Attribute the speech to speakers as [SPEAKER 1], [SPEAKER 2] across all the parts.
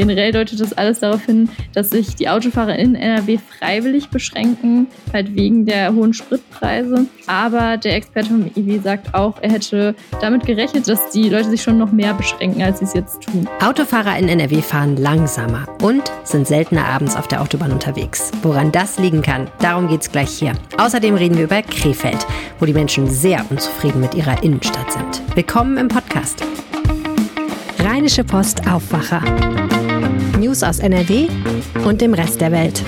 [SPEAKER 1] generell deutet das alles darauf hin, dass sich die Autofahrer in NRW freiwillig beschränken, halt wegen der hohen Spritpreise. Aber der Experte vom IW sagt auch, er hätte damit gerechnet, dass die Leute sich schon noch mehr beschränken, als sie es jetzt tun.
[SPEAKER 2] Autofahrer in NRW fahren langsamer und sind seltener abends auf der Autobahn unterwegs. Woran das liegen kann, darum geht es gleich hier. Außerdem reden wir über Krefeld, wo die Menschen sehr unzufrieden mit ihrer Innenstadt sind. Willkommen im Podcast. Rheinische Post Aufwacher. News aus NRW und dem Rest der Welt.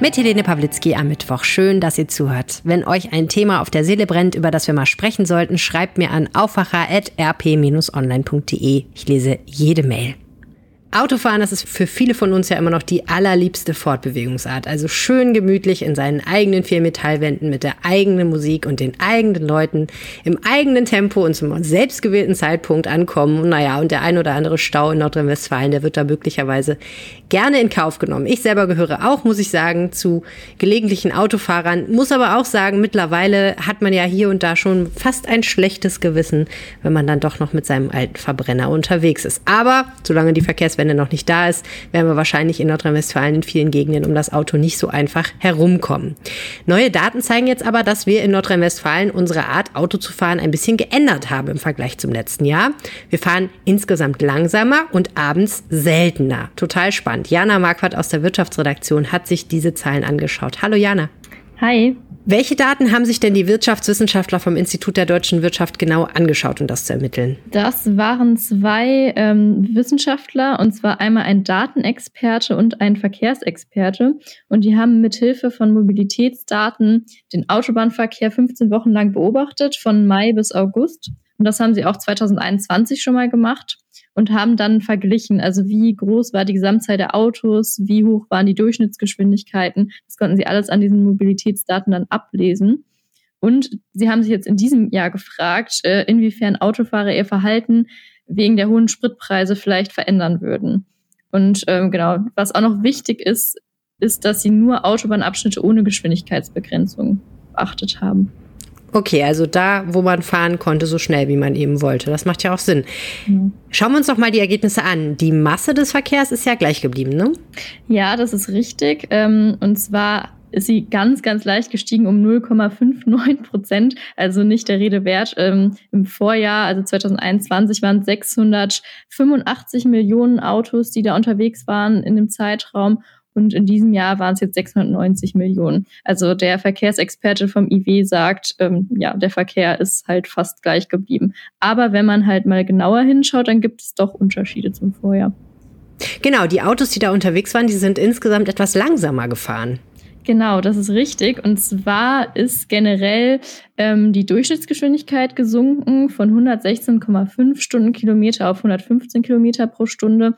[SPEAKER 2] Mit Helene Pawlitzki am Mittwoch. Schön, dass ihr zuhört. Wenn euch ein Thema auf der Seele brennt, über das wir mal sprechen sollten, schreibt mir an aufwacher.rp-online.de. Ich lese jede Mail. Autofahren, das ist für viele von uns ja immer noch die allerliebste Fortbewegungsart. Also schön gemütlich in seinen eigenen vier Metallwänden mit der eigenen Musik und den eigenen Leuten im eigenen Tempo und zum selbstgewählten Zeitpunkt ankommen. Naja, und der ein oder andere Stau in Nordrhein-Westfalen, der wird da möglicherweise gerne in Kauf genommen. Ich selber gehöre auch, muss ich sagen, zu gelegentlichen Autofahrern, muss aber auch sagen, mittlerweile hat man ja hier und da schon fast ein schlechtes Gewissen, wenn man dann doch noch mit seinem alten Verbrenner unterwegs ist. Aber solange die Verkehrswende wenn er noch nicht da ist, werden wir wahrscheinlich in Nordrhein-Westfalen in vielen Gegenden um das Auto nicht so einfach herumkommen. Neue Daten zeigen jetzt aber, dass wir in Nordrhein-Westfalen unsere Art, Auto zu fahren, ein bisschen geändert haben im Vergleich zum letzten Jahr. Wir fahren insgesamt langsamer und abends seltener. Total spannend. Jana Marquardt aus der Wirtschaftsredaktion hat sich diese Zahlen angeschaut. Hallo Jana.
[SPEAKER 1] Hi.
[SPEAKER 2] Welche Daten haben sich denn die Wirtschaftswissenschaftler vom Institut der deutschen Wirtschaft genau angeschaut, um das zu ermitteln?
[SPEAKER 1] Das waren zwei ähm, Wissenschaftler, und zwar einmal ein Datenexperte und ein Verkehrsexperte. Und die haben mithilfe von Mobilitätsdaten den Autobahnverkehr 15 Wochen lang beobachtet, von Mai bis August. Und das haben sie auch 2021 schon mal gemacht und haben dann verglichen, also wie groß war die Gesamtzahl der Autos, wie hoch waren die Durchschnittsgeschwindigkeiten. Das konnten sie alles an diesen Mobilitätsdaten dann ablesen. Und sie haben sich jetzt in diesem Jahr gefragt, äh, inwiefern Autofahrer ihr Verhalten wegen der hohen Spritpreise vielleicht verändern würden. Und ähm, genau, was auch noch wichtig ist, ist, dass sie nur Autobahnabschnitte ohne Geschwindigkeitsbegrenzung beachtet haben.
[SPEAKER 2] Okay, also da, wo man fahren konnte, so schnell wie man eben wollte. Das macht ja auch Sinn. Schauen wir uns doch mal die Ergebnisse an. Die Masse des Verkehrs ist ja gleich geblieben, ne?
[SPEAKER 1] Ja, das ist richtig. Ähm, und zwar ist sie ganz, ganz leicht gestiegen um 0,59 Prozent, also nicht der Rede wert. Ähm, Im Vorjahr, also 2021, waren 685 Millionen Autos, die da unterwegs waren in dem Zeitraum. Und in diesem Jahr waren es jetzt 690 Millionen. Also der Verkehrsexperte vom IW sagt, ähm, ja, der Verkehr ist halt fast gleich geblieben. Aber wenn man halt mal genauer hinschaut, dann gibt es doch Unterschiede zum Vorjahr.
[SPEAKER 2] Genau, die Autos, die da unterwegs waren, die sind insgesamt etwas langsamer gefahren.
[SPEAKER 1] Genau, das ist richtig. Und zwar ist generell ähm, die Durchschnittsgeschwindigkeit gesunken von 116,5 Stundenkilometer auf 115 Kilometer pro Stunde.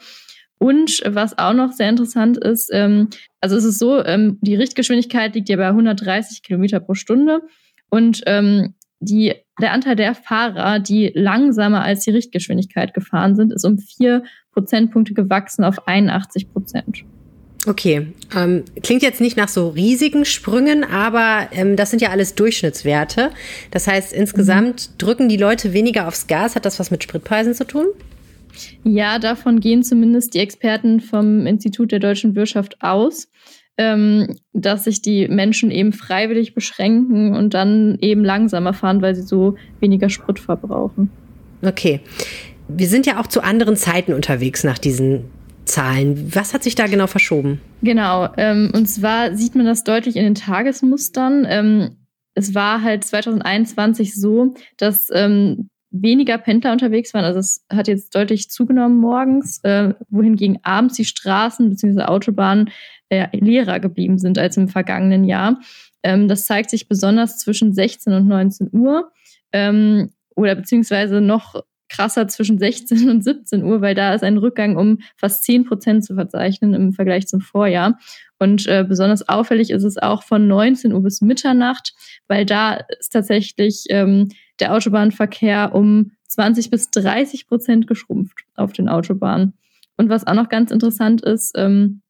[SPEAKER 1] Und was auch noch sehr interessant ist, ähm, also es ist so, ähm, die Richtgeschwindigkeit liegt ja bei 130 Kilometer pro Stunde und ähm, die, der Anteil der Fahrer, die langsamer als die Richtgeschwindigkeit gefahren sind, ist um vier Prozentpunkte gewachsen auf 81 Prozent.
[SPEAKER 2] Okay, ähm, klingt jetzt nicht nach so riesigen Sprüngen, aber ähm, das sind ja alles Durchschnittswerte. Das heißt, insgesamt mhm. drücken die Leute weniger aufs Gas. Hat das was mit Spritpreisen zu tun?
[SPEAKER 1] Ja, davon gehen zumindest die Experten vom Institut der deutschen Wirtschaft aus, ähm, dass sich die Menschen eben freiwillig beschränken und dann eben langsamer fahren, weil sie so weniger Sprit verbrauchen.
[SPEAKER 2] Okay. Wir sind ja auch zu anderen Zeiten unterwegs nach diesen Zahlen. Was hat sich da genau verschoben?
[SPEAKER 1] Genau, ähm, und zwar sieht man das deutlich in den Tagesmustern. Ähm, es war halt 2021 so, dass ähm, weniger Pendler unterwegs waren. Also es hat jetzt deutlich zugenommen morgens, äh, wohingegen abends die Straßen bzw. Autobahnen äh, leerer geblieben sind als im vergangenen Jahr. Ähm, das zeigt sich besonders zwischen 16 und 19 Uhr ähm, oder beziehungsweise noch krasser zwischen 16 und 17 Uhr, weil da ist ein Rückgang um fast 10 Prozent zu verzeichnen im Vergleich zum Vorjahr. Und äh, besonders auffällig ist es auch von 19 Uhr bis Mitternacht, weil da ist tatsächlich ähm, der Autobahnverkehr um 20 bis 30 Prozent geschrumpft auf den Autobahnen. Und was auch noch ganz interessant ist, ähm,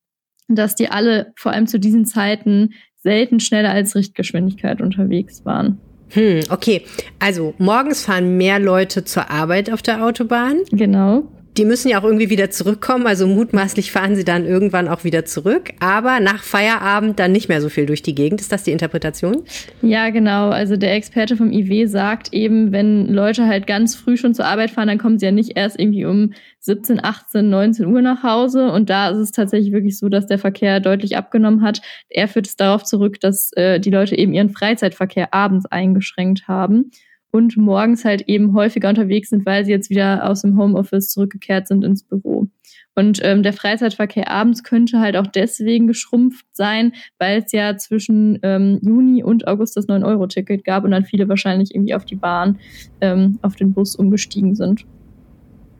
[SPEAKER 1] dass die alle vor allem zu diesen Zeiten selten schneller als Richtgeschwindigkeit unterwegs waren.
[SPEAKER 2] Hm, okay. Also morgens fahren mehr Leute zur Arbeit auf der Autobahn.
[SPEAKER 1] Genau.
[SPEAKER 2] Die müssen ja auch irgendwie wieder zurückkommen. Also mutmaßlich fahren sie dann irgendwann auch wieder zurück. Aber nach Feierabend dann nicht mehr so viel durch die Gegend. Ist das die Interpretation?
[SPEAKER 1] Ja, genau. Also der Experte vom IW sagt eben, wenn Leute halt ganz früh schon zur Arbeit fahren, dann kommen sie ja nicht erst irgendwie um 17, 18, 19 Uhr nach Hause. Und da ist es tatsächlich wirklich so, dass der Verkehr deutlich abgenommen hat. Er führt es darauf zurück, dass äh, die Leute eben ihren Freizeitverkehr abends eingeschränkt haben und morgens halt eben häufiger unterwegs sind, weil sie jetzt wieder aus dem Homeoffice zurückgekehrt sind ins Büro. Und ähm, der Freizeitverkehr abends könnte halt auch deswegen geschrumpft sein, weil es ja zwischen ähm, Juni und August das 9-Euro-Ticket gab und dann viele wahrscheinlich irgendwie auf die Bahn, ähm, auf den Bus umgestiegen sind.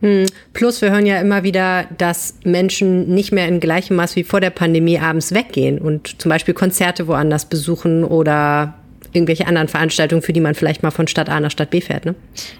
[SPEAKER 2] Hm. Plus, wir hören ja immer wieder, dass Menschen nicht mehr in gleichem Maß wie vor der Pandemie abends weggehen und zum Beispiel Konzerte woanders besuchen oder irgendwelche anderen Veranstaltungen, für die man vielleicht mal von Stadt A nach Stadt B fährt, ne?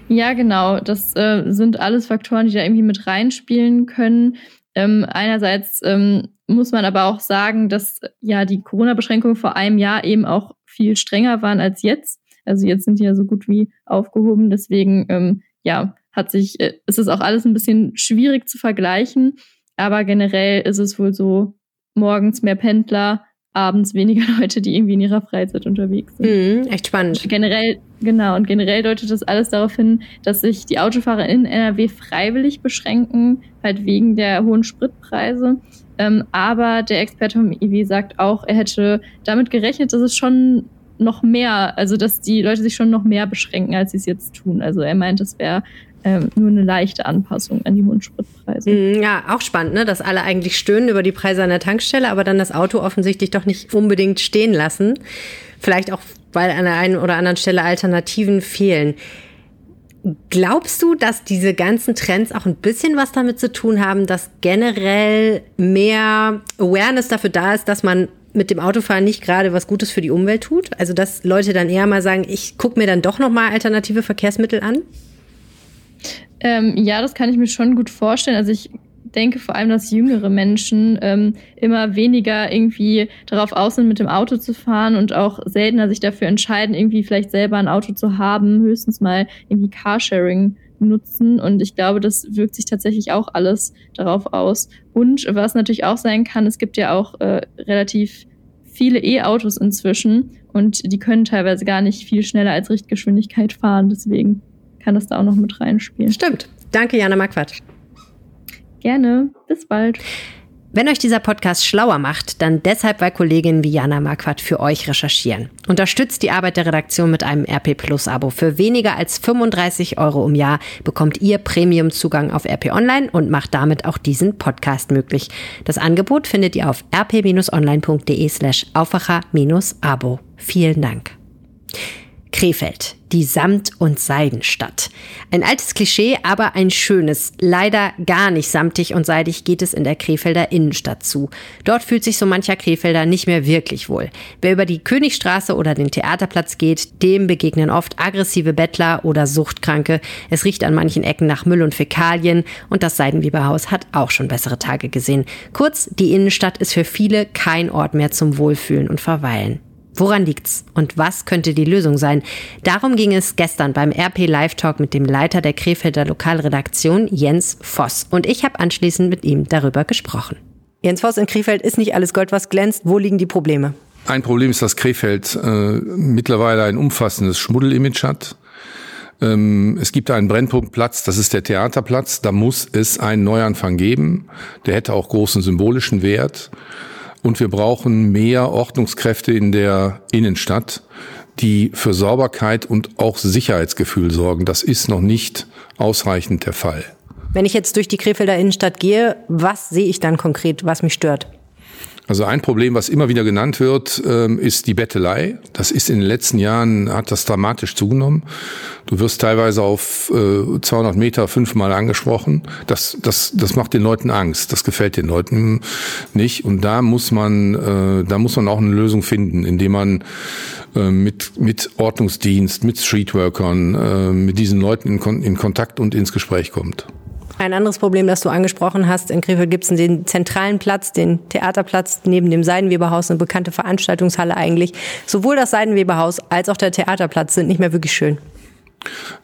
[SPEAKER 1] Ja, genau. Das äh, sind alles Faktoren, die da irgendwie mit reinspielen können. Ähm, einerseits ähm, muss man aber auch sagen, dass ja die Corona-Beschränkungen vor einem Jahr eben auch viel strenger waren als jetzt. Also jetzt sind die ja so gut wie aufgehoben. Deswegen ähm, ja hat sich äh, ist es auch alles ein bisschen schwierig zu vergleichen. Aber generell ist es wohl so morgens mehr Pendler, abends weniger Leute, die irgendwie in ihrer Freizeit unterwegs sind.
[SPEAKER 2] Mhm, echt spannend.
[SPEAKER 1] Generell, genau, und generell deutet das alles darauf hin, dass sich die Autofahrer in NRW freiwillig beschränken, halt wegen der hohen Spritpreise. Ähm, aber der Experte vom IW sagt auch, er hätte damit gerechnet, dass es schon noch mehr, also dass die Leute sich schon noch mehr beschränken, als sie es jetzt tun. Also er meint, es wäre ähm, nur eine leichte Anpassung an die hohen Spritpreise.
[SPEAKER 2] Mm, ja, auch spannend, ne? dass alle eigentlich stöhnen über die Preise an der Tankstelle, aber dann das Auto offensichtlich doch nicht unbedingt stehen lassen. Vielleicht auch, weil an der einen oder anderen Stelle Alternativen fehlen. Glaubst du, dass diese ganzen Trends auch ein bisschen was damit zu tun haben, dass generell mehr Awareness dafür da ist, dass man mit dem Autofahren nicht gerade was Gutes für die Umwelt tut? Also dass Leute dann eher mal sagen, ich gucke mir dann doch noch mal alternative Verkehrsmittel an?
[SPEAKER 1] Ähm, ja, das kann ich mir schon gut vorstellen. Also ich denke vor allem, dass jüngere Menschen ähm, immer weniger irgendwie darauf aus sind, mit dem Auto zu fahren und auch seltener sich dafür entscheiden, irgendwie vielleicht selber ein Auto zu haben, höchstens mal irgendwie Carsharing nutzen. Und ich glaube, das wirkt sich tatsächlich auch alles darauf aus. Und was natürlich auch sein kann, es gibt ja auch äh, relativ viele E-Autos inzwischen und die können teilweise gar nicht viel schneller als Richtgeschwindigkeit fahren. Deswegen kann das da auch noch mit reinspielen.
[SPEAKER 2] Stimmt. Danke, Jana Marquardt.
[SPEAKER 1] Gerne. Bis bald.
[SPEAKER 2] Wenn euch dieser Podcast schlauer macht, dann deshalb, weil Kolleginnen wie Jana Marquardt für euch recherchieren. Unterstützt die Arbeit der Redaktion mit einem RP Plus Abo. Für weniger als 35 Euro im Jahr bekommt ihr Premium-Zugang auf RP Online und macht damit auch diesen Podcast möglich. Das Angebot findet ihr auf rp-online.de slash Aufwacher-Abo. Vielen Dank. Krefeld, die Samt- und Seidenstadt. Ein altes Klischee, aber ein schönes. Leider gar nicht samtig und seidig geht es in der Krefelder Innenstadt zu. Dort fühlt sich so mancher Krefelder nicht mehr wirklich wohl. Wer über die Königstraße oder den Theaterplatz geht, dem begegnen oft aggressive Bettler oder Suchtkranke. Es riecht an manchen Ecken nach Müll und Fäkalien und das Seidenweberhaus hat auch schon bessere Tage gesehen. Kurz, die Innenstadt ist für viele kein Ort mehr zum Wohlfühlen und Verweilen. Woran liegt's und was könnte die Lösung sein? Darum ging es gestern beim RP Live Talk mit dem Leiter der Krefelder Lokalredaktion Jens Voss und ich habe anschließend mit ihm darüber gesprochen. Jens Voss in Krefeld ist nicht alles Gold, was glänzt. Wo liegen die Probleme?
[SPEAKER 3] Ein Problem ist, dass Krefeld äh, mittlerweile ein umfassendes Schmuddelimage hat. Ähm, es gibt einen Brennpunktplatz, das ist der Theaterplatz. Da muss es einen Neuanfang geben. Der hätte auch großen symbolischen Wert. Und wir brauchen mehr Ordnungskräfte in der Innenstadt, die für Sauberkeit und auch Sicherheitsgefühl sorgen. Das ist noch nicht ausreichend der Fall.
[SPEAKER 2] Wenn ich jetzt durch die Krefelder Innenstadt gehe, was sehe ich dann konkret, was mich stört?
[SPEAKER 3] Also ein Problem, was immer wieder genannt wird, ähm, ist die Bettelei. Das ist in den letzten Jahren, hat das dramatisch zugenommen. Du wirst teilweise auf 200 äh, Meter fünfmal angesprochen. Das, das, das macht den Leuten Angst. Das gefällt den Leuten nicht. Und da muss man, äh, da muss man auch eine Lösung finden, indem man äh, mit, mit Ordnungsdienst, mit Streetworkern, mit diesen Leuten in, in Kontakt und ins Gespräch kommt.
[SPEAKER 2] Ein anderes Problem, das du angesprochen hast, in Krefeld gibt es den zentralen Platz, den Theaterplatz neben dem Seidenweberhaus, eine bekannte Veranstaltungshalle eigentlich. Sowohl das Seidenweberhaus als auch der Theaterplatz sind nicht mehr wirklich schön.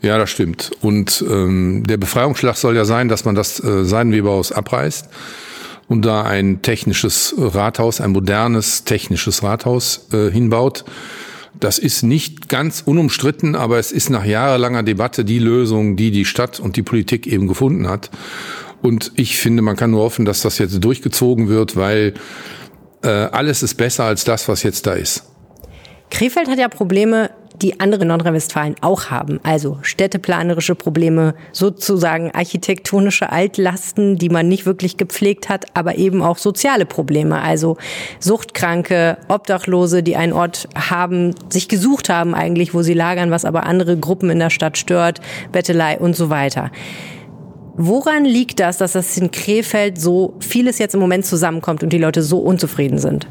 [SPEAKER 3] Ja, das stimmt. Und ähm, der Befreiungsschlag soll ja sein, dass man das äh, Seidenweberhaus abreißt und da ein technisches Rathaus, ein modernes technisches Rathaus äh, hinbaut. Das ist nicht ganz unumstritten, aber es ist nach jahrelanger Debatte die Lösung, die die Stadt und die Politik eben gefunden hat. Und ich finde, man kann nur hoffen, dass das jetzt durchgezogen wird, weil äh, alles ist besser als das, was jetzt da ist.
[SPEAKER 2] Krefeld hat ja Probleme, die andere Nordrhein-Westfalen auch haben. Also städteplanerische Probleme, sozusagen architektonische Altlasten, die man nicht wirklich gepflegt hat, aber eben auch soziale Probleme. Also Suchtkranke, Obdachlose, die einen Ort haben, sich gesucht haben eigentlich, wo sie lagern, was aber andere Gruppen in der Stadt stört, Bettelei und so weiter. Woran liegt das, dass das in Krefeld so vieles jetzt im Moment zusammenkommt und die Leute so unzufrieden sind?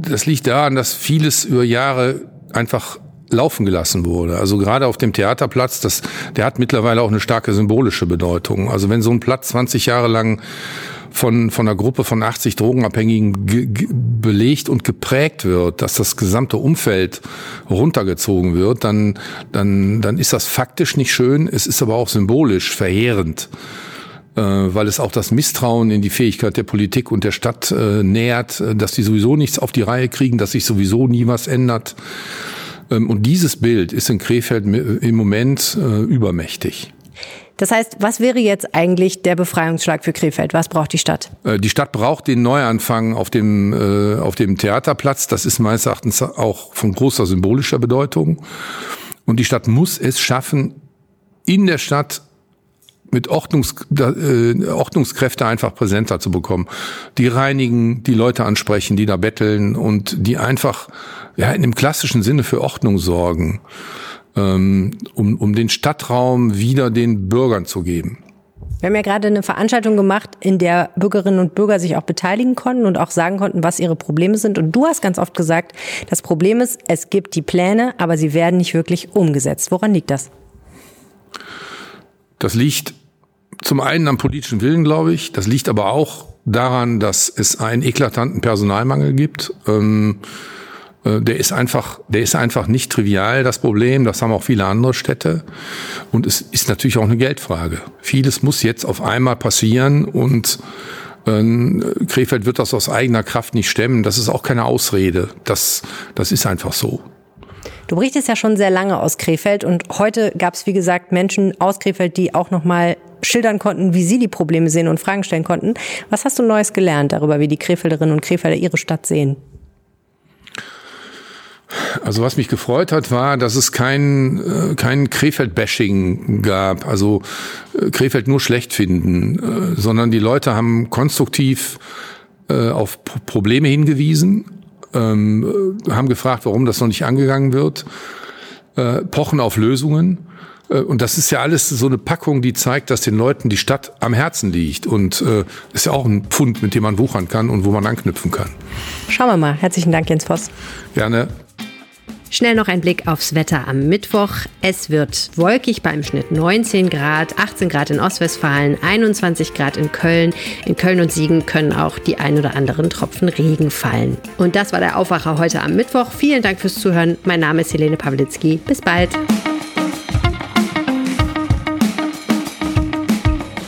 [SPEAKER 3] Das liegt daran, dass vieles über Jahre einfach laufen gelassen wurde. Also gerade auf dem Theaterplatz, das, der hat mittlerweile auch eine starke symbolische Bedeutung. Also wenn so ein Platz 20 Jahre lang von, von einer Gruppe von 80 Drogenabhängigen belegt und geprägt wird, dass das gesamte Umfeld runtergezogen wird, dann, dann, dann ist das faktisch nicht schön, es ist aber auch symbolisch verheerend weil es auch das Misstrauen in die Fähigkeit der Politik und der Stadt äh, nähert, äh, dass die sowieso nichts auf die Reihe kriegen, dass sich sowieso nie was ändert. Ähm, und dieses Bild ist in Krefeld im Moment äh, übermächtig.
[SPEAKER 2] Das heißt, was wäre jetzt eigentlich der Befreiungsschlag für Krefeld? Was braucht die Stadt?
[SPEAKER 3] Äh, die Stadt braucht den Neuanfang auf dem, äh, auf dem Theaterplatz. Das ist meines Erachtens auch von großer symbolischer Bedeutung. Und die Stadt muss es schaffen, in der Stadt mit Ordnungs, äh, Ordnungskräfte einfach präsenter zu bekommen. Die reinigen, die Leute ansprechen, die da betteln und die einfach ja, in dem klassischen Sinne für Ordnung sorgen, ähm, um, um den Stadtraum wieder den Bürgern zu geben.
[SPEAKER 2] Wir haben ja gerade eine Veranstaltung gemacht, in der Bürgerinnen und Bürger sich auch beteiligen konnten und auch sagen konnten, was ihre Probleme sind. Und du hast ganz oft gesagt, das Problem ist, es gibt die Pläne, aber sie werden nicht wirklich umgesetzt. Woran liegt das?
[SPEAKER 3] Das liegt zum einen am politischen Willen, glaube ich. Das liegt aber auch daran, dass es einen eklatanten Personalmangel gibt. Ähm, äh, der ist einfach, der ist einfach nicht trivial, das Problem. Das haben auch viele andere Städte. Und es ist natürlich auch eine Geldfrage. Vieles muss jetzt auf einmal passieren und äh, Krefeld wird das aus eigener Kraft nicht stemmen. Das ist auch keine Ausrede. Das, das ist einfach so.
[SPEAKER 2] Du berichtest ja schon sehr lange aus Krefeld und heute gab es, wie gesagt, Menschen aus Krefeld, die auch nochmal schildern konnten, wie sie die Probleme sehen und Fragen stellen konnten. Was hast du Neues gelernt darüber, wie die Krefelderinnen und Krefelder ihre Stadt sehen?
[SPEAKER 3] Also was mich gefreut hat, war, dass es kein, äh, kein Krefeld-Bashing gab, also äh, Krefeld nur schlecht finden, äh, sondern die Leute haben konstruktiv auf Probleme hingewiesen, ähm, haben gefragt, warum das noch nicht angegangen wird, pochen auf Lösungen und das ist ja alles so eine Packung, die zeigt, dass den Leuten die Stadt am Herzen liegt. Und äh, ist ja auch ein Pfund, mit dem man wuchern kann und wo man anknüpfen kann.
[SPEAKER 2] Schauen wir mal. Herzlichen Dank, Jens Voss.
[SPEAKER 3] Gerne.
[SPEAKER 2] Schnell noch ein Blick aufs Wetter am Mittwoch. Es wird wolkig beim Schnitt 19 Grad, 18 Grad in Ostwestfalen, 21 Grad in Köln. In Köln und Siegen können auch die ein oder anderen Tropfen Regen fallen. Und das war der Aufwacher heute am Mittwoch. Vielen Dank fürs Zuhören. Mein Name ist Helene Pawlitzki. Bis bald.